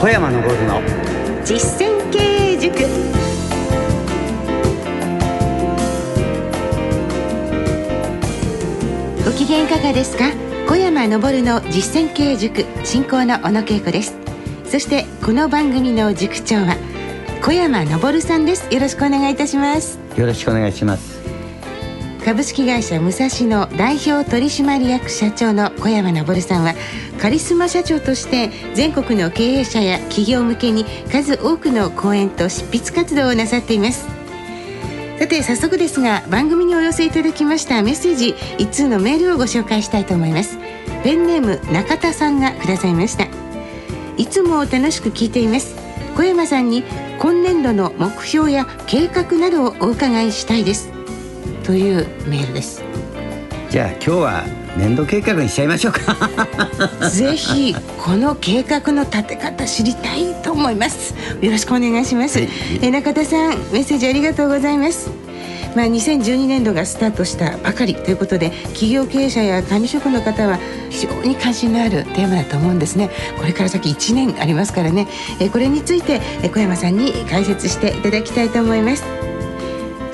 小山昇の。実践経営塾。ご機嫌いかがですか？小山昇の実践経営塾進行の小野恵子です。そしてこの番組の塾長は小山昇さんです。よろしくお願いいたします。よろしくお願いします株式会社武蔵野代表取締役社長の小山昇さんはカリスマ社長として全国の経営者や企業向けに数多くの講演と執筆活動をなさっています。さて早速ですが番組にお寄せいただきましたメッセージ一通のメールをご紹介したいと思います。ペンネーム中田さんがくださいました。いつも楽しく聞いています。小山さんに今年度の目標や計画などをお伺いしたいです。というメールです。じゃあ今日は年度計画にしちゃいましょうか。ぜひこの計画の立て方知りたいと思います。よろしくお願いします、はい、え中田さんメッセージありがとうございます。まあ、2012年度がスタートしたばかりということで企業経営者や管理職の方は非常に関心のあるテーマだと思うんですね。これから先1年ありますからね。えこれについて小山さんに解説していただきたいと思います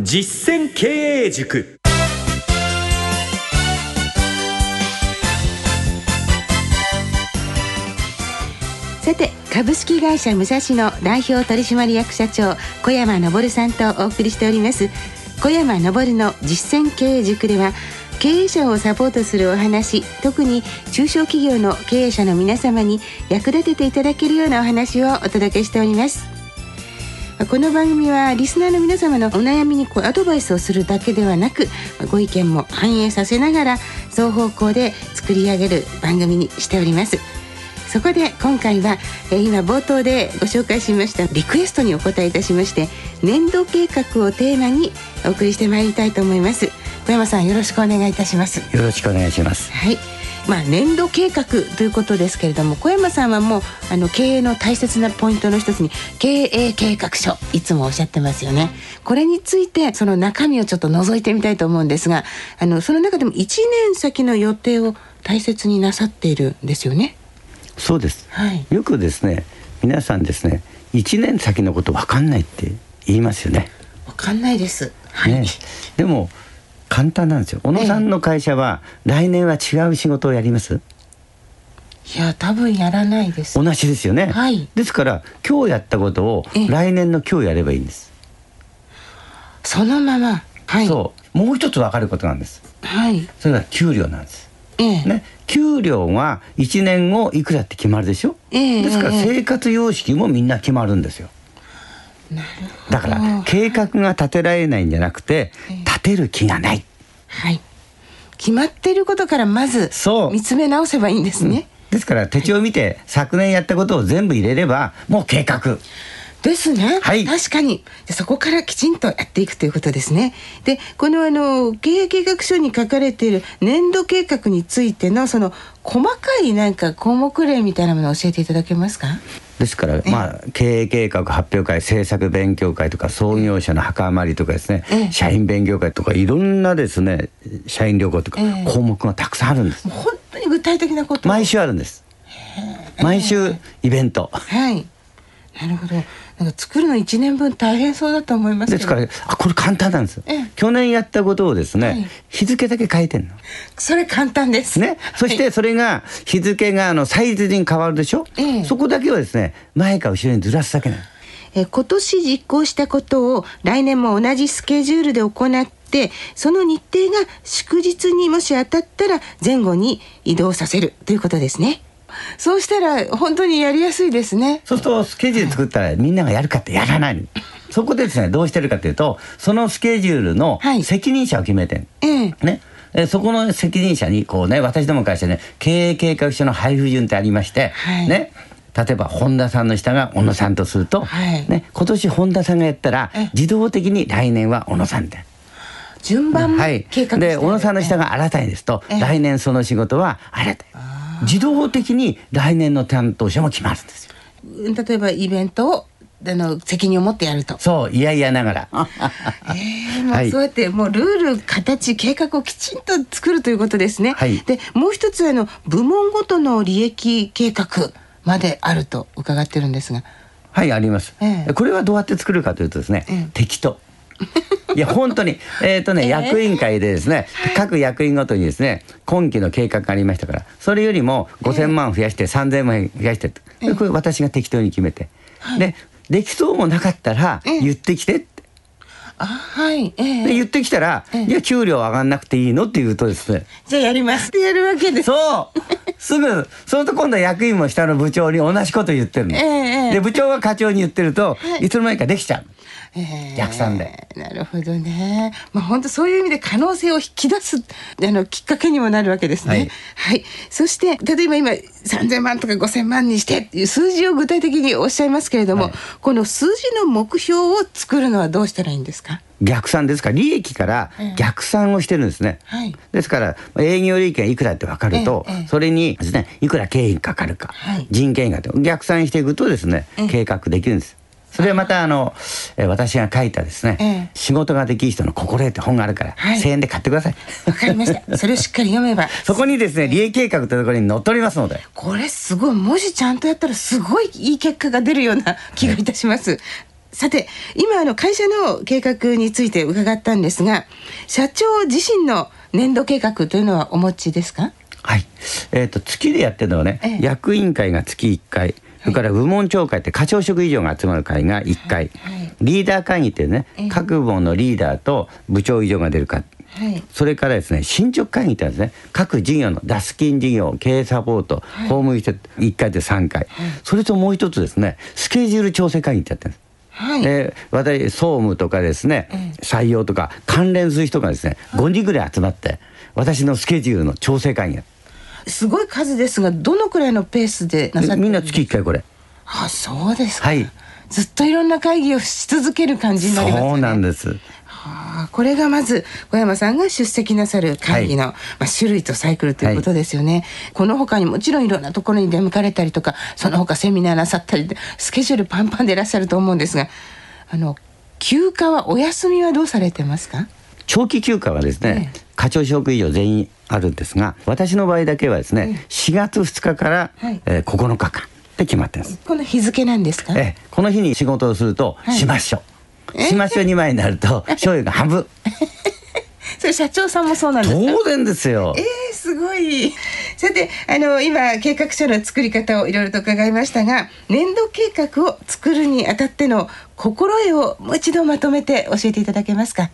実践経営塾。さて株式会社武蔵野代表取締役社長小山昇さんとお送りしております。小山昇の実践経営塾では経営者をサポートするお話特に中小企業の経営者の皆様に役立てていただけるようなお話をお届けしております。この番組はリスナーの皆様のお悩みにこうアドバイスをするだけではなくご意見も反映させながら双方向で作り上げる番組にしております。そこで今回は、今冒頭でご紹介しましたリクエストにお答えいたしまして年度計画をテーマにお送りしてまいりたいと思います。小山さんよろしくお願いいたします。よろしくお願いします。はい。まあ、年度計画ということですけれども小山さんはもうあの経営の大切なポイントの一つに経営計画書いつもおっしゃってますよね。これについてその中身をちょっと覗いてみたいと思うんですがあのその中でも1年先の予定を大切になさっているんですよね。そうです、はい、よくですね皆さんですね1年先のこと分かんないって言いますよね。分かんないです、はい、ね、でも簡単なんですよ。小野さんの会社は、来年は違う仕事をやります？いや多分やらないです。同じですよね、はい、ですから今日やったことを来年の今日やればいいんです。そのまま、はい、そう。もう一つ分かることなんです。はい。それは給料なんです。ええ、ね、給料が1年後いくらって決まるでしょ、ええ、ですから生活様式もみんな決まるんですよ、だから計画が立てられないんじゃなくて立てる気がない。はい。決まっていることからまず見つめ直せばいいんですね。うん、ですから手帳を見て、昨年やったことを全部入れればもう計画。ですね、はい、確かに。そこからきちんとやっていくということですね。でこのあの経営計画書に書かれている年度計画についてのその細かいなんか項目例みたいなものを教えていただけますか？ですから、まあ、経営計画発表会政策勉強会とか創業者の墓参りとかですね、社員勉強会とかいろんなですね社員旅行とか項目がたくさんあるんです。本当に具体的なこと毎週あるんです。毎週イベント。はい。なるほど。作るの1年分大変そうだと思いますですからあこれ簡単なんです、去年やったことをですね、はい、日付だけ変えてんの。それ簡単です。ね。そしてそれが日付があのサイズに変わるでしょ、え。そこだけはですね前か後ろにずらすだけなの。え今年実行したことを来年も同じスケジュールで行ってその日程が祝日にもし当たったら前後に移動させるということですね。そうしたら本当にやりやすいですね。そうするとスケジュール作ったらみんながやるかってやらないそこでですねどうしてるかというとそのスケジュールの責任者を決めてん、はい、ね。えそこの責任者にこうね私ども会社ね経営計画書の配布順ってありまして、はい、ね。例えば本田さんの下が小野さんとすると、はい、ね、今年本田さんがやったら自動的に来年は小野さんで。順番計画、はい、で小野さんの下が新たにですと、来年その仕事は新たに自動的に来年の担当者も決まるんですよ。例えばイベントをあの責任を持ってやると。そういやいやながら。えー、もうそうやってもうルール形計画をきちんと作るということですね。はい、でもう一つあの部門ごとの利益計画まであると伺ってるんですが。はいあります、えー、これはどうやって作るかというとですね、えー、敵と。いや本当にえっ、ー、とね、えー、役員会でですね各役員ごとにですね今期の計画がありましたからそれよりも5,000万増やして3,000万増やして、えー、これ私が適当に決めて、はい、でできそうもなかったら言ってきてって。あはい、えー、で言ってきたら、えー、いや給料上がんなくていいのって言うとですね。じゃあやります。ってやるわけです。そう。すぐそのと今度は役員も下の部長に同じこと言ってるの、えー、で部長が課長に言ってると、はい、いつの間にかできちゃう逆算で。なるほどね。まあ本当そういう意味で可能性を引き出すあのきっかけにもなるわけですね。はい。はい、そして例えば今3000万とか5000万にしてっていう数字を具体的におっしゃいますけれども、はい、この数字の目標を作るのはどうしたらいいんですか？逆算ですか？ら利益から逆算をしてるんですね、はい、ですから営業利益がいくらって分かると、それにですねいくら経費かかるか、はい、人件費が逆算していくとですね計画できるんですそれはまたあの、え私が書いたですね、ええ、仕事ができる人の心得って本があるから、はい、1000円で買ってください。わかりました。それをしっかり読めば。そこにですね、利益計画というところに載っておりますので。これすごい、もしちゃんとやったらすごいいい結果が出るような気がいたします。はい、さて、今あの会社の計画について伺ったんですが、社長自身の年度計画というのはお持ちですか？はい。えっ、ー、と、月でやってるのはね、ええ、役員会が月1回、それから部門長会って課長職以上が集まる会が1回、リーダー会議ってね、各部門のリーダーと部長以上が出る会、はい、それからですね進捗会議ってですね各事業のダスキン事業経営サポート、はい、法務して1回で3回、はい、それともう一つですねスケジュール調整会議ってやってるんです。はい、で私総務とかですね、採用とか関連する人がですね5人ぐらい集まって私のスケジュールの調整会議やすごい数ですがどのくらいのペースでなさってみんな月1回これ。あそうですか、はい、ずっといろんな会議をし続ける感じになります、ね、そうなんです。はあ、これがまず小山さんが出席なさる会議の、はい、まあ、種類とサイクルということですよね、はい、この他にもちろんいろんなところに出向かれたりとかその他セミナーなさったりスケジュールパンパンでいらっしゃると思うんですがあの休暇はお休みはどうされてますか？長期休暇はですね、ええ、課長職以上全員あるんですが私の場合だけはですね、え、4月2日から、はい、えー、9日間で決まってますこの日付なんですか？えこの日に仕事をすると、はい、しましょ。うしましょう2枚になると 醤油が半分。それ社長さんもそうなんです当然ですよ。えー、すごいさてあの今計画書の作り方をいろいろと伺いましたが年度計画を作るにあたっての心得をもう一度まとめて教えていただけますか？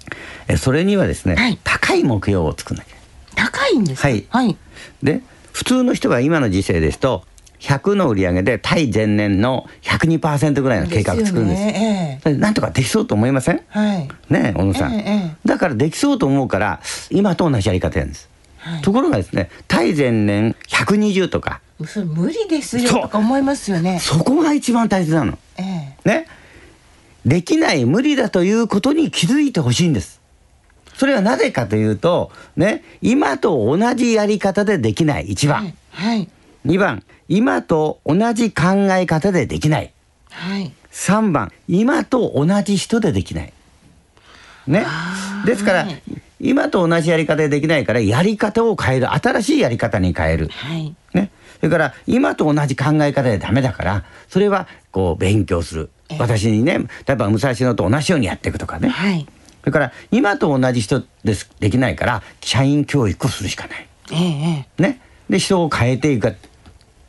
えそれにはですね、はい、高い目標を作らなきゃ。高いんですはい、はい、で普通の人が今の時世ですと100の売り上げで対前年の102%ぐらいの計画作るんです。ですね。ええ、なんとかできそうと思いません、はい、ね小野さん、え、だからできそうと思うから今と同じやり方やるんです。はい、ところがですね対前年120とか。それ無理ですよとか思いますよね。そこが一番大切なの、ええ、ね。できない無理だということに気づいてほしいんです。それはなぜかというとね今と同じやり方でできない一番、はい、2番今と同じ考え方でできない。はい、3番今と同じ人でできない。ね。ですから、はい、今と同じやり方でできないからやり方を変える新しいやり方に変える。はい、ね。それから今と同じ考え方でダメだからそれはこう勉強する。私にね例えば武蔵野と同じようにやっていくとかね。はい、それから今と同じ人ですできないから社員教育をするしかない。ええ、ね。で人を変えていく。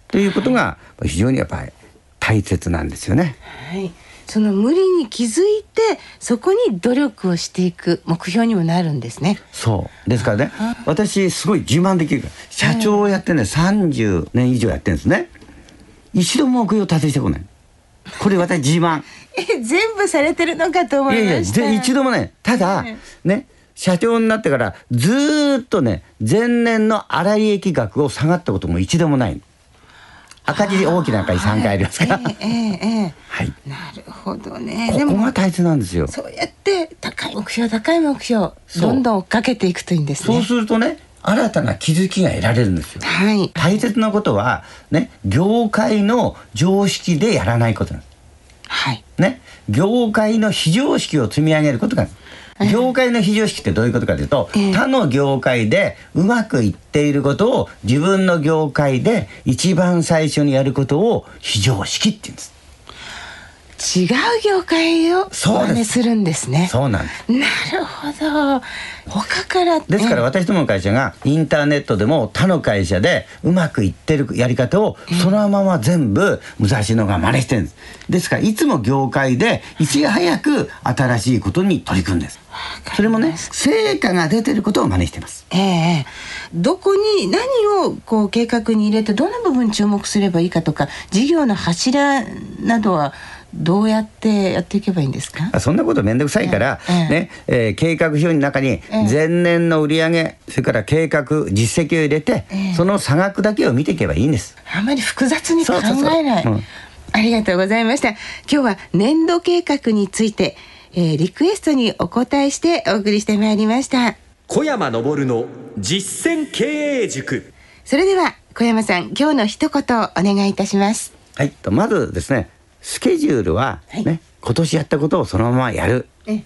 ということが非常にやっぱり大切なんですよね。はいその無理に気づいてそこに努力をしていく目標にもなるんですね。そうですからね私すごい自慢できる社長をやってね30年以上やってるんですね。一度も目標達成してこない。これ私自慢。え全部されてるのかと思いましたいやいや一度もねただ、ね社長になってからずっとね前年の粗利益額を下がったことも一度もない。赤字大きな赤字3回ありますから、えええはい、なるほどね。ここが大切なんですよ。そうやって高い目標高い目標どんどん追っかけていくといいんですね。そうするとね新たな気づきが得られるんですよ、はい、大切なことはね業界の常識でやらないことなんです、はい。ね、業界の非常識を積み上げることが 業界の非常識ってどういうことかというと、えー、他の業界でうまくいっていることを自分の業界で一番最初にやることを非常識って言うんです。違う業界を真似するんですね。そうなんです。なるほど。他からですから私どもの会社がインターネットでも他の会社でうまくいってるやり方をそのまま全部武蔵野が真似してるんです。ですからいつも業界でいち早く新しいことに取り組んです。それもね成果が出てることを真似してます。ええどこに何をこう計画に入れてどの部分注目すればいいかとか事業の柱などはどうやってやっていけばいいんですか？そんなこと面倒くさいから、ええ。ねえー、計画表の中に前年の売上それから計画実績を入れて、え、その差額だけを見ていけばいいんです。あまり複雑に考えない。ありがとうございました。今日は年度計画について、えー、リクエストにお答えしてお送りしてまいりました。小山昇の実践経営塾。それでは小山さん今日の一言お願いいたします。はいとまずですねスケジュールはね、はい、今年やったことをそのままやる、ね、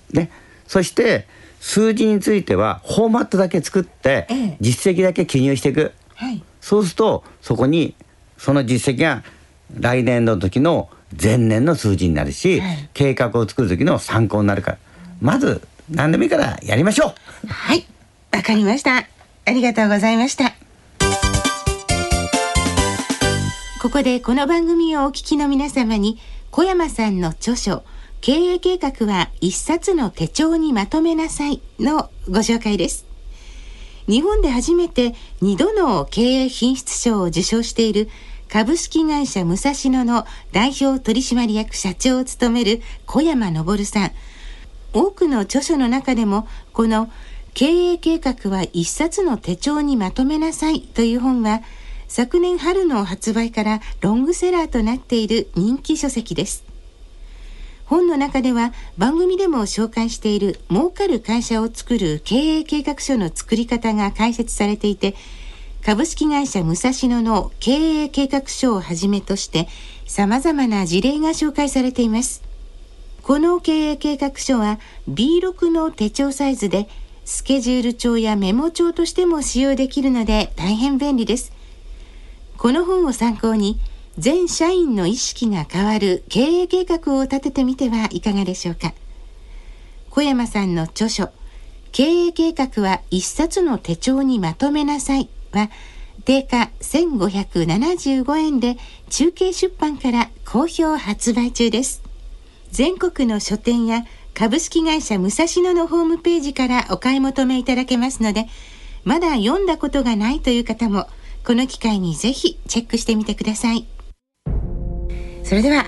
そして数字についてはフォーマットだけ作って実績だけ記入していく、はい、そうするとそこにその実績が来年の時の前年の数字になるし、はい、計画を作る時の参考になるから。まず何でもいいからやりましょう。はい。わかりました。ありがとうございましたここでこの番組をお聞きの皆様に小山さんの著書経営計画は一冊の手帳にまとめなさいのご紹介です。日本で初めて2度の経営品質賞を受賞している株式会社武蔵野の代表取締役社長を務める小山昇さん。多くの著書の中でもこの経営計画は一冊の手帳にまとめなさいという本は昨年春の発売からロングセラーとなっている人気書籍です。本の中では番組でも紹介している儲かる会社を作る経営計画書の作り方が解説されていて株式会社武蔵野の経営計画書をはじめとして様々な事例が紹介されています。この経営計画書は B6 の手帳サイズでスケジュール帳やメモ帳としても使用できるので大変便利です。この本を参考に全社員の意識が変わる経営計画を立ててみてはいかがでしょうか。小山さんの著書経営計画は一冊の手帳にまとめなさいは定価1575円で中継出版から好評発売中です。全国の書店や株式会社武蔵野のホームページからお買い求めいただけますのでまだ読んだことがないという方もこの機会にぜひチェックしてみてください。それでは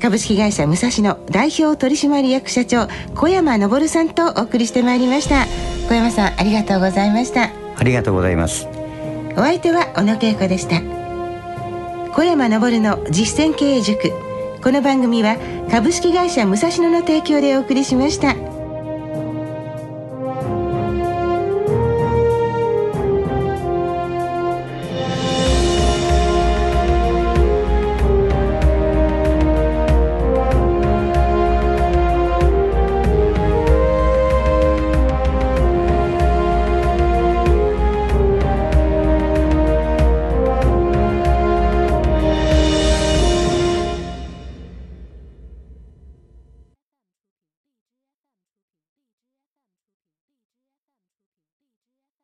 株式会社武蔵野代表取締役社長小山昇さんとお送りしてまいりました。小山さんありがとうございました。ありがとうございます。お相手は小野恵子でした。小山昇の実践経営塾。この番組は株式会社武蔵野の提供でお送りしました。